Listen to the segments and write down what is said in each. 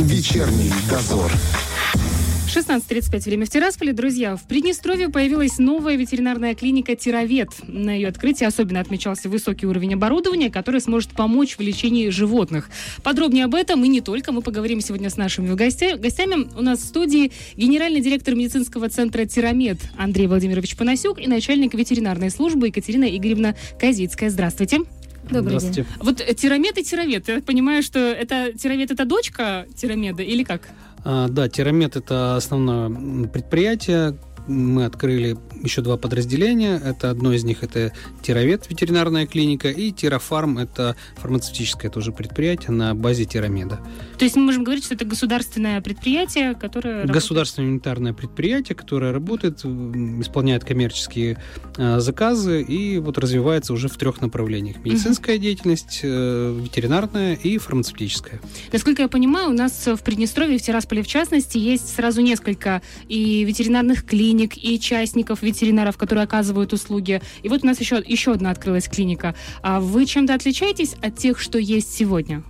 Вечерний дозор. 16.35 время в Тирасполе. Друзья, в Приднестровье появилась новая ветеринарная клиника «Тировед». На ее открытии особенно отмечался высокий уровень оборудования, который сможет помочь в лечении животных. Подробнее об этом и не только мы поговорим сегодня с нашими гостями. У нас в студии генеральный директор медицинского центра «Тиромед» Андрей Владимирович Панасюк и начальник ветеринарной службы Екатерина Игоревна Казицкая. Здравствуйте. Добрый Здравствуйте. день. Вот тирамед и тирамед. Я понимаю, что это тирамед это дочка тирамеда или как? А, да, Тирамет это основное предприятие, мы открыли еще два подразделения. Это одно из них это Тировед ветеринарная клиника и Тирофарм это фармацевтическое тоже предприятие на базе Тирамеда. То есть мы можем говорить, что это государственное предприятие, которое государственное унитарное предприятие, которое работает, исполняет коммерческие э, заказы и вот развивается уже в трех направлениях: медицинская угу. деятельность, э, ветеринарная и фармацевтическая. Насколько я понимаю, у нас в Приднестровье, в Тирасполе в частности, есть сразу несколько и ветеринарных клиник клиник и частников, ветеринаров, которые оказывают услуги. И вот у нас еще, еще одна открылась клиника. А вы чем-то отличаетесь от тех, что есть сегодня?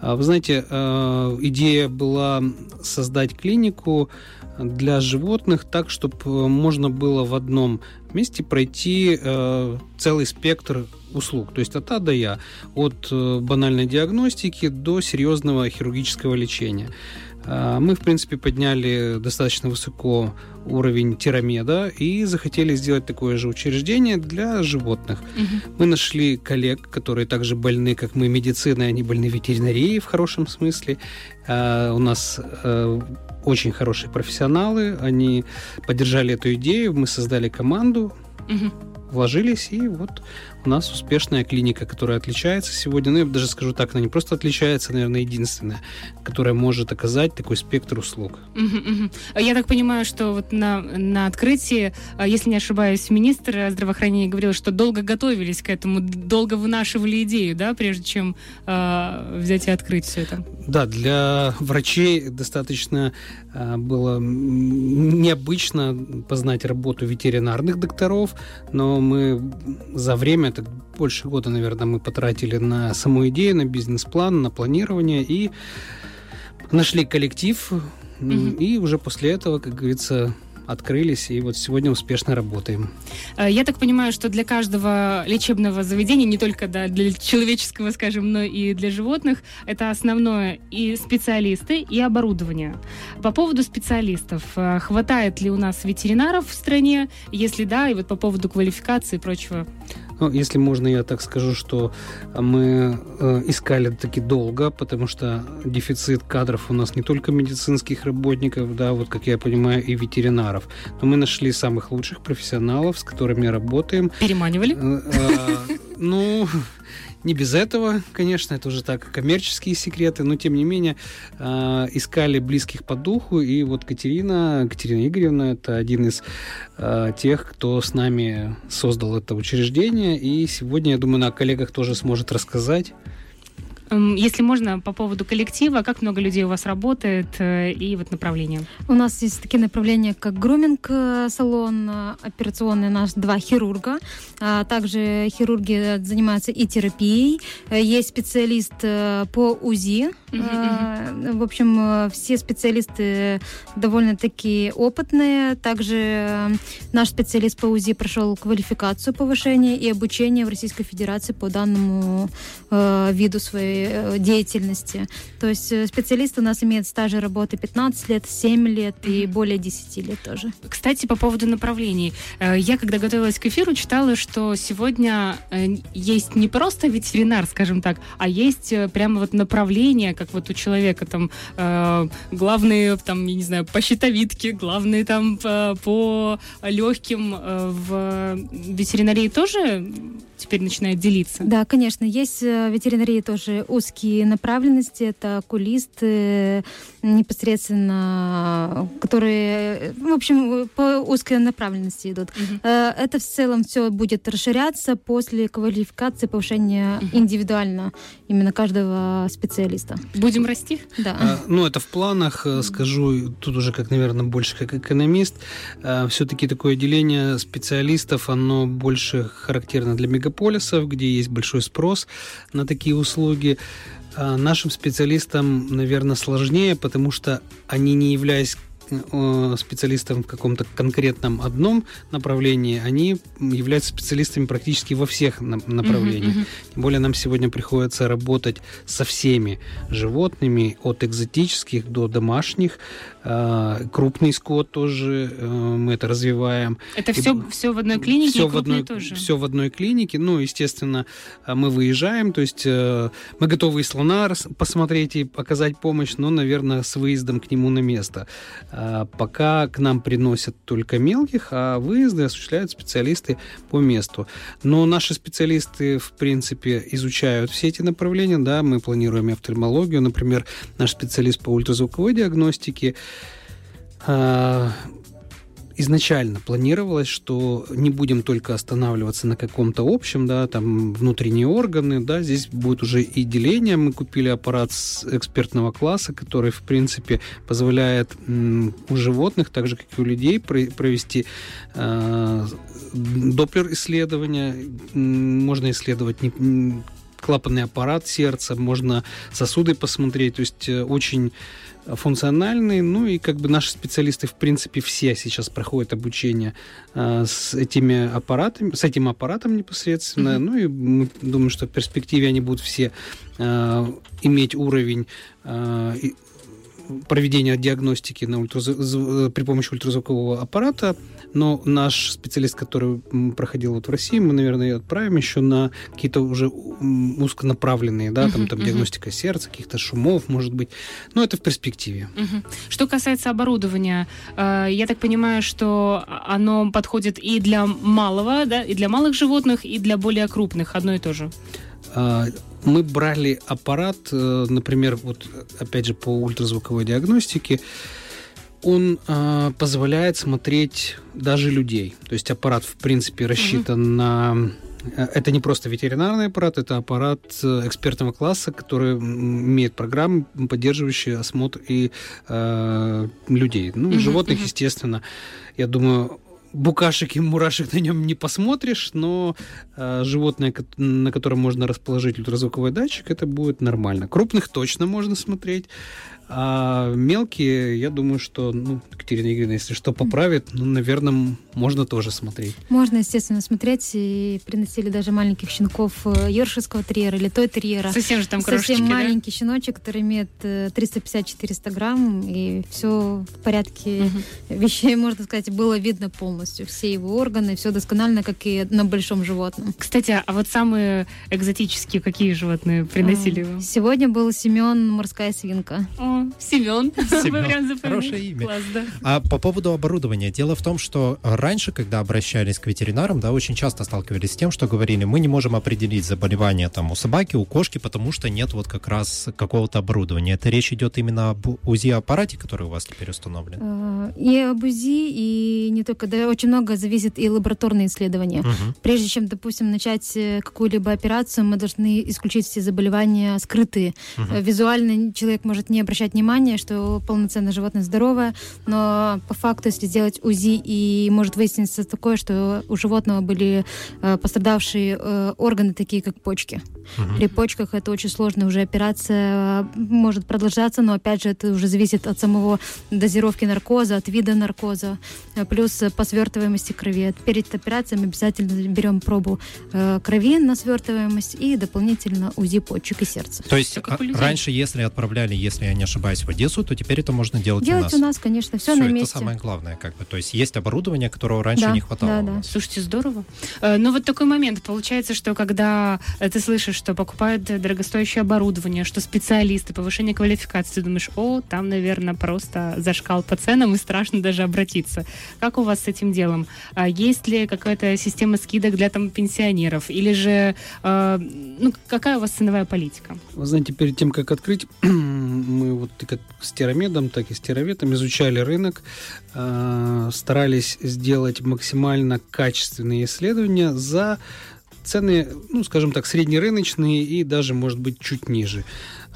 А, вы знаете, э, идея была создать клинику для животных так, чтобы можно было в одном месте пройти э, целый спектр услуг, то есть от А до Я, от э, банальной диагностики до серьезного хирургического лечения. А, мы, в принципе, подняли достаточно высоко уровень тирамеда и захотели сделать такое же учреждение для животных. Угу. Мы нашли коллег, которые также больны, как мы, медициной, они больны ветеринарией в хорошем смысле. А, у нас э, очень хорошие профессионалы, они поддержали эту идею, мы создали команду. Угу вложились, и вот у нас успешная клиника, которая отличается сегодня, ну, я даже скажу так, она не просто отличается, наверное, единственная, которая может оказать такой спектр услуг. Я так понимаю, что вот на, на открытии, а, если не ошибаюсь, министр здравоохранения говорил, что долго готовились к этому, долго вынашивали идею, да, прежде чем э, взять и открыть все это. Да, для врачей достаточно э, было необычно познать работу ветеринарных докторов, но мы за время, это больше года, наверное, мы потратили на саму идею, на бизнес-план, на планирование и нашли коллектив, mm-hmm. и уже после этого, как говорится, открылись, и вот сегодня успешно работаем. Э, я так понимаю, что для каждого лечебного заведения, не только да, для человеческого, скажем, но и для животных, это основное и специалисты, и оборудование. По поводу специалистов, э, хватает ли у нас ветеринаров в стране? Если да, и вот по поводу квалификации и прочего. Ну, если можно, я так скажу, что мы э, искали таки долго, потому что дефицит кадров у нас не только медицинских работников, да, вот как я понимаю, и ветеринаров. Но мы нашли самых лучших профессионалов, с которыми работаем. Переманивали? Э, э, ну, не без этого, конечно, это уже так коммерческие секреты, но тем не менее э, искали близких по духу, и вот Катерина, Катерина Игоревна, это один из э, тех, кто с нами создал это учреждение, и сегодня, я думаю, на коллегах тоже сможет рассказать. Если можно, по поводу коллектива, как много людей у вас работает э, и вот направления? У нас есть такие направления, как груминг-салон, э, операционный наш, два хирурга. А также хирурги занимаются и терапией. Э, есть специалист по УЗИ. В общем, все специалисты довольно-таки опытные. Также наш специалист по УЗИ прошел квалификацию повышения и обучение в Российской Федерации по данному виду своей Э, деятельности. То есть э, специалисты у нас имеют стажи работы 15 лет, 7 лет и более 10 лет тоже. Кстати, по поводу направлений. Э, я, когда готовилась к эфиру, читала, что сегодня есть не просто ветеринар, скажем так, а есть прямо вот направление, как вот у человека там главные, там, я не знаю, по щитовидке, главные там по, по легким в ветеринарии тоже теперь начинает делиться. Да, конечно. Есть в ветеринарии тоже узкие направленности. Это окулисты, непосредственно, которые, в общем, по узкой направленности идут. Угу. Это в целом все будет расширяться после квалификации, повышения угу. индивидуально именно каждого специалиста. Будем расти? Да. А, ну, это в планах, э, скажу, тут уже как, наверное, больше как экономист. А, все-таки такое деление специалистов, оно больше характерно для мегаполисов, где есть большой спрос на такие услуги. А нашим специалистам, наверное, сложнее, потому что они, не являясь Э, специалистам в каком-то конкретном одном направлении, они являются специалистами практически во всех направлениях. Uh-huh, uh-huh. Тем более нам сегодня приходится работать со всеми животными, от экзотических до домашних. Э, крупный скот тоже э, мы это развиваем. Это все, и, все в одной клинике? Все в одной, тоже? все в одной клинике. Ну, естественно, мы выезжаем, то есть мы готовы и слона посмотреть и показать помощь, но, наверное, с выездом к нему на место. А, пока к нам приносят только мелких, а выезды осуществляют специалисты по месту. Но наши специалисты, в принципе, изучают все эти направления. Да, мы планируем офтальмологию. Например, наш специалист по ультразвуковой диагностике а, изначально планировалось, что не будем только останавливаться на каком-то общем, да, там внутренние органы, да, здесь будет уже и деление. Мы купили аппарат с экспертного класса, который, в принципе, позволяет у животных, так же как и у людей, провести э, доплер исследования. Можно исследовать не, клапанный аппарат сердца, можно сосуды посмотреть, то есть э, очень функциональный, ну и как бы наши специалисты, в принципе, все сейчас проходят обучение э, с этими аппаратами, с этим аппаратом непосредственно, mm-hmm. ну и мы думаем, что в перспективе они будут все э, иметь уровень э, проведения диагностики на ультразв... при помощи ультразвукового аппарата, но наш специалист, который проходил вот в России, мы, наверное, отправим еще на какие-то уже узконаправленные, да, там, там диагностика сердца, каких-то шумов, может быть. Но это в перспективе. Что касается оборудования, э, я так понимаю, что оно подходит и для малого, да, и для малых животных, и для более крупных, одно и то же. Мы брали аппарат, э, например, вот опять же по ультразвуковой диагностике, он э, позволяет смотреть даже людей. То есть аппарат, в принципе, рассчитан mm-hmm. на... Э, это не просто ветеринарный аппарат, это аппарат э, экспертного класса, который имеет программы, поддерживающие осмотр и э, людей. Ну, mm-hmm. животных, естественно, я думаю, букашек и мурашек на нем не посмотришь, но э, животное, на котором можно расположить ультразвуковой датчик, это будет нормально. Крупных точно можно смотреть. А мелкие, я думаю, что, ну, Екатерина Игоревна, если что поправит, ну, наверное, можно тоже смотреть. Можно, естественно, смотреть. И приносили даже маленьких щенков э, йоршеского терьера или той терьера. Совсем же там крошечки, Совсем маленький да? щеночек, который имеет 350-400 э, грамм, и все в порядке угу. вещей, можно сказать, было видно полностью. Все его органы, все досконально, как и на большом животном. Кстати, а вот самые экзотические какие животные приносили вам? Сегодня был Семен, морская свинка. О, Семен. Семен. Хорошее имя. Класс, да. А по поводу оборудования. Дело в том, что раньше, когда обращались к ветеринарам, да, очень часто сталкивались с тем, что говорили, мы не можем определить заболевание там у собаки, у кошки, потому что нет вот как раз какого-то оборудования. Это речь идет именно об УЗИ-аппарате, который у вас теперь установлен? А, и об УЗИ, и не только. Да, очень много зависит и лабораторные исследования. Угу. Прежде чем, допустим, начать э, какую-либо операцию, мы должны исключить все заболевания скрытые. Угу. Визуально человек может не обращать обращать внимание, что полноценное животное здоровое, но по факту, если сделать УЗИ, и может выясниться такое, что у животного были э, пострадавшие э, органы, такие как почки. Угу. При почках это очень сложная уже операция, может продолжаться, но опять же это уже зависит от самого дозировки наркоза, от вида наркоза, плюс по свертываемости крови. Перед операцией мы обязательно берем пробу э, крови на свертываемость и дополнительно УЗИ почек и сердца. То есть а, раньше, если отправляли, если я не ошибаюсь, в Одессу, то теперь это можно делать, делать у нас. у нас, конечно, все, все на месте. это самое главное, как бы. То есть есть оборудование, которого раньше да, не хватало. Да, да. Слушайте, здорово. Э, но вот такой момент получается, что когда ты слышишь, что покупают дорогостоящее оборудование, что специалисты, повышение квалификации, ты думаешь, о, там, наверное, просто зашкал по ценам и страшно даже обратиться. Как у вас с этим делом? А есть ли какая-то система скидок для там пенсионеров? Или же, э, ну, какая у вас ценовая политика? Вы знаете, перед тем, как открыть, мы вот как с Терамедом, так и с Тераветом изучали рынок, э, старались сделать максимально качественные исследования за цены, ну, скажем так, среднерыночные и даже, может быть, чуть ниже.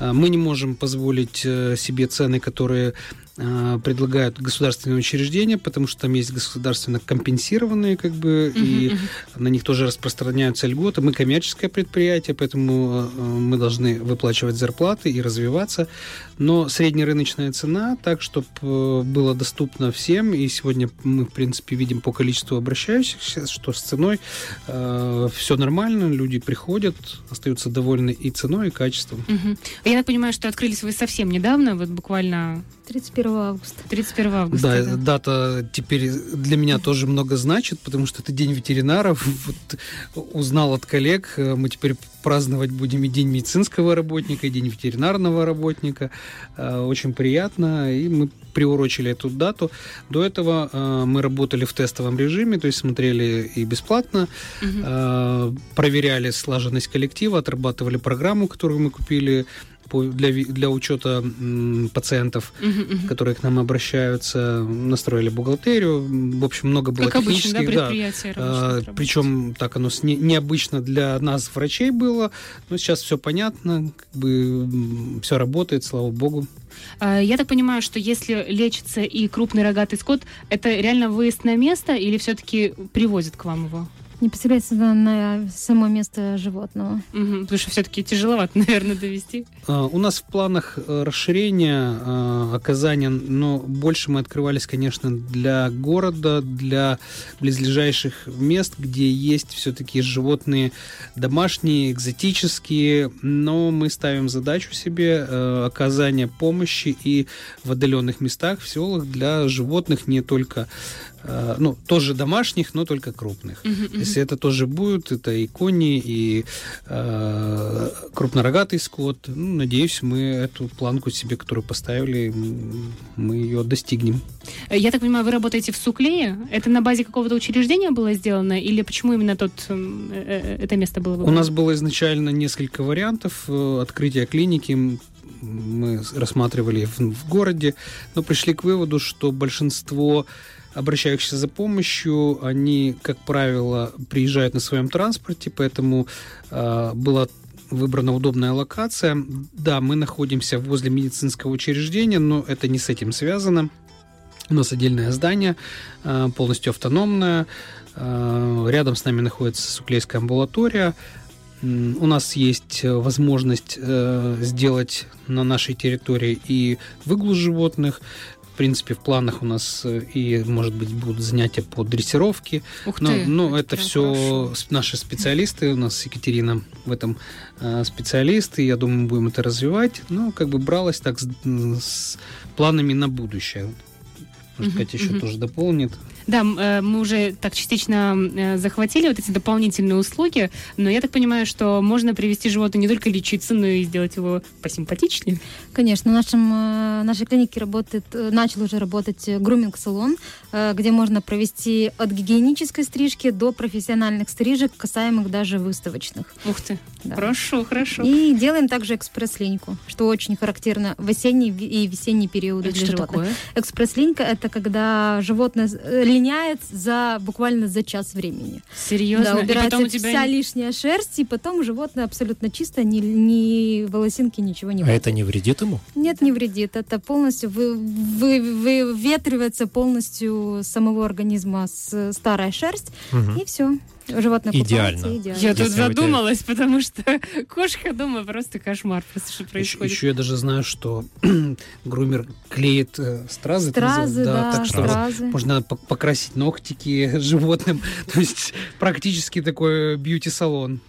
Мы не можем позволить себе цены, которые Э, предлагают государственные учреждения, потому что там есть государственно компенсированные, как бы, uh-huh, и uh-huh. на них тоже распространяются льготы. Мы коммерческое предприятие, поэтому э, мы должны выплачивать зарплаты и развиваться. Но среднерыночная цена, так, чтобы э, было доступно всем, и сегодня мы, в принципе, видим по количеству обращающихся, что с ценой э, все нормально, люди приходят, остаются довольны и ценой, и качеством. Uh-huh. Я так понимаю, что открылись вы совсем недавно, вот буквально 31 августа. 31 августа. Да, да, дата теперь для меня тоже много значит, потому что это день ветеринаров. Вот, узнал от коллег, мы теперь праздновать будем и день медицинского работника, и день ветеринарного работника. Э, очень приятно, и мы приурочили эту дату. До этого э, мы работали в тестовом режиме, то есть смотрели и бесплатно, угу. проверяли слаженность коллектива, отрабатывали программу, которую мы купили для, для учета пациентов, uh-huh, uh-huh. которые к нам обращаются, настроили бухгалтерию. В общем, много было как технических. Обычно, да, предприятия да. А, причем так оно не, необычно для нас, врачей, было. Но сейчас все понятно, как бы все работает, слава богу. А, я так понимаю, что если лечится и крупный рогатый скот, это реально выезд на место или все-таки привозят к вам его? Непосредственно на само место животного. Угу, потому что все-таки тяжеловато, наверное, довести. Uh, у нас в планах э, расширения uh, оказания, но больше мы открывались, конечно, для города, для близлежащих мест, где есть все-таки животные домашние, экзотические, но мы ставим задачу себе uh, оказания помощи и в отдаленных местах, в селах для животных не только Э, ну, тоже домашних, но только крупных. Uh-huh, uh-huh. Если это тоже будет, это и кони, и э, крупнорогатый скот. Ну, надеюсь, мы эту планку себе, которую поставили, мы ее достигнем. Я так понимаю, вы работаете в Суклее? Это на базе какого-то учреждения было сделано? Или почему именно тот, э, э, это место было выбрано? У нас было изначально несколько вариантов открытия клиники мы рассматривали в, в городе, но пришли к выводу, что большинство обращающихся за помощью, они, как правило, приезжают на своем транспорте, поэтому э, была выбрана удобная локация. Да, мы находимся возле медицинского учреждения, но это не с этим связано. У нас отдельное здание, э, полностью автономное. Э, рядом с нами находится Суклейская амбулатория. У нас есть возможность э, сделать на нашей территории и выгул животных, принципе, в планах у нас э, и, может быть, будут занятия по дрессировке. Ух но, ты, но это все хорошо. наши специалисты. У нас Екатерина в этом э, специалисты. Я думаю, мы будем это развивать. Но как бы бралась так с, с планами на будущее. Может, Катя еще тоже дополнит. Да, э, мы уже так частично э, захватили вот эти дополнительные услуги, но я так понимаю, что можно привести животное не только лечиться, но и сделать его посимпатичнее. Конечно, в нашем, э, нашей клинике работает, начал уже работать груминг-салон, где можно провести от гигиенической стрижки до профессиональных стрижек, касаемых даже выставочных. Ух ты, да. хорошо, хорошо. И делаем также экспресс-линьку, что очень характерно в осенний и весенний периоды это для что животных. Такое? Экспресс-линька это когда животное линяет за буквально за час времени. Серьезно? Да, убирается и тебя... вся лишняя шерсть, и потом животное абсолютно чисто, ни, ни волосинки, ничего не А это не вредит ему? Нет, не вредит. Это полностью вы, вы, выветривается полностью самого организма с старая шерсть, угу. и все животное идеально. идеально. Я тут задумалась, потому что кошка дома просто кошмар, просто что происходит. Еще, еще я даже знаю, что грумер клеит э, стразы. Стразы, да, да, так что стразы. можно покрасить ногтики животным. То есть практически такой бьюти-салон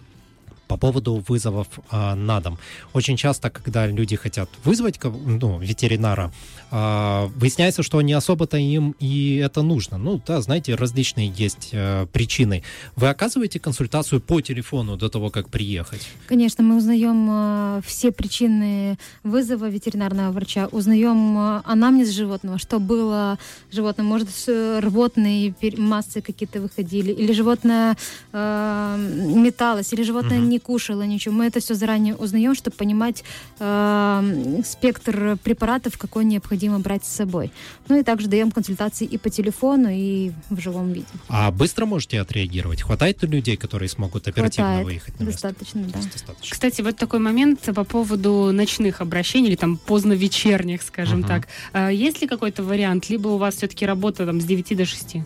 по поводу вызовов э, на дом. Очень часто, когда люди хотят вызвать ну, ветеринара, э, выясняется, что не особо-то им и это нужно. Ну, да, знаете, различные есть э, причины. Вы оказываете консультацию по телефону до того, как приехать? Конечно, мы узнаем э, все причины вызова ветеринарного врача, узнаем э, анамнез животного, что было животное, может, рвотные массы какие-то выходили, или животное э, металось, или животное не не кушала ничего. Мы это все заранее узнаем, чтобы понимать э, спектр препаратов, какой необходимо брать с собой. Ну и также даем консультации и по телефону, и в живом виде. А быстро можете отреагировать? Хватает ли людей, которые смогут оперативно Хватает. выехать на место? Достаточно, да. Достаточно. Кстати, вот такой момент по поводу ночных обращений или там поздно вечерних, скажем uh-huh. так. А есть ли какой-то вариант? Либо у вас все-таки работа там с 9 до 6?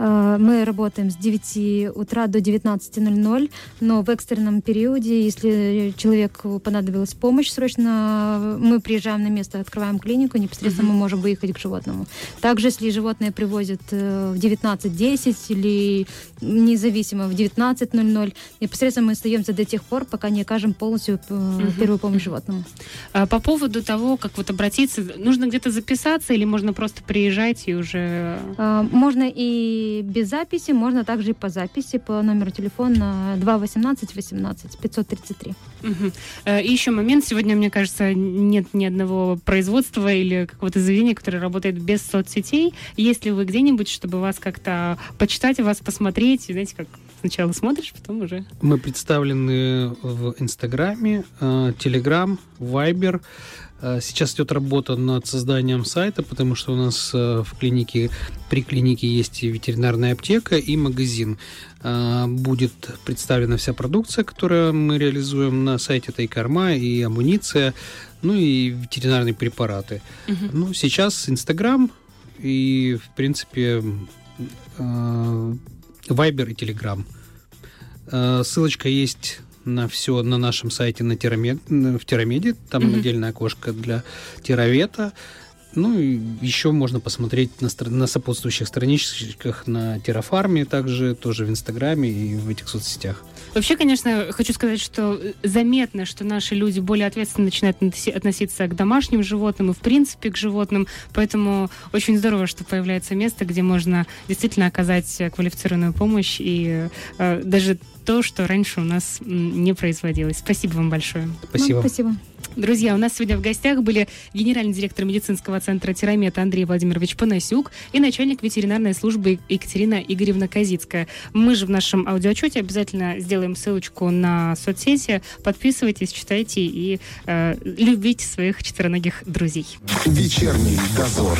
Э, мы работаем с 9 утра до 19.00, но в экстренном периоде, если человеку понадобилась помощь срочно, мы приезжаем на место, открываем клинику, непосредственно uh-huh. мы можем выехать к животному. Также, если животное привозят э, в 19.10 или независимо в 19.00, непосредственно мы остаемся до тех пор, пока не окажем полностью uh-huh. первую помощь животному. А по поводу того, как вот обратиться, нужно где-то записаться или можно просто приезжать и уже... Можно и без записи, можно также и по записи по номеру телефона 218 18 533. Угу. И еще момент. Сегодня, мне кажется, нет ни одного производства или какого-то заведения, которое работает без соцсетей. Есть ли вы где-нибудь, чтобы вас как-то почитать, вас посмотреть, знаете, как сначала смотришь, потом уже... Мы представлены в Инстаграме, Телеграм, Вайбер. Э, сейчас идет работа над созданием сайта, потому что у нас э, в клинике, при клинике есть ветеринарная аптека и магазин. Э, будет представлена вся продукция, которую мы реализуем на сайте. Это и корма, и амуниция, ну и ветеринарные препараты. Угу. Ну, сейчас Инстаграм и, в принципе, Вайбер и Телеграм. Ссылочка есть на все на нашем сайте на тирамед, в Тирамеде. Там mm-hmm. отдельное окошко для тиравета. Ну и еще можно посмотреть на, на сопутствующих страничках на Террафарме, также тоже в Инстаграме и в этих соцсетях. Вообще, конечно, хочу сказать, что заметно, что наши люди более ответственно начинают относиться к домашним животным и, в принципе, к животным. Поэтому очень здорово, что появляется место, где можно действительно оказать квалифицированную помощь и э, даже то, что раньше у нас не производилось. Спасибо вам большое. Спасибо. Вам спасибо. Друзья, у нас сегодня в гостях были генеральный директор медицинского центра Тирамет Андрей Владимирович Панасюк и начальник ветеринарной службы Екатерина Игоревна Казицкая. Мы же в нашем аудиоотчете обязательно сделаем ссылочку на соцсети. Подписывайтесь, читайте и э, любите своих четвероногих друзей. Вечерний дозор.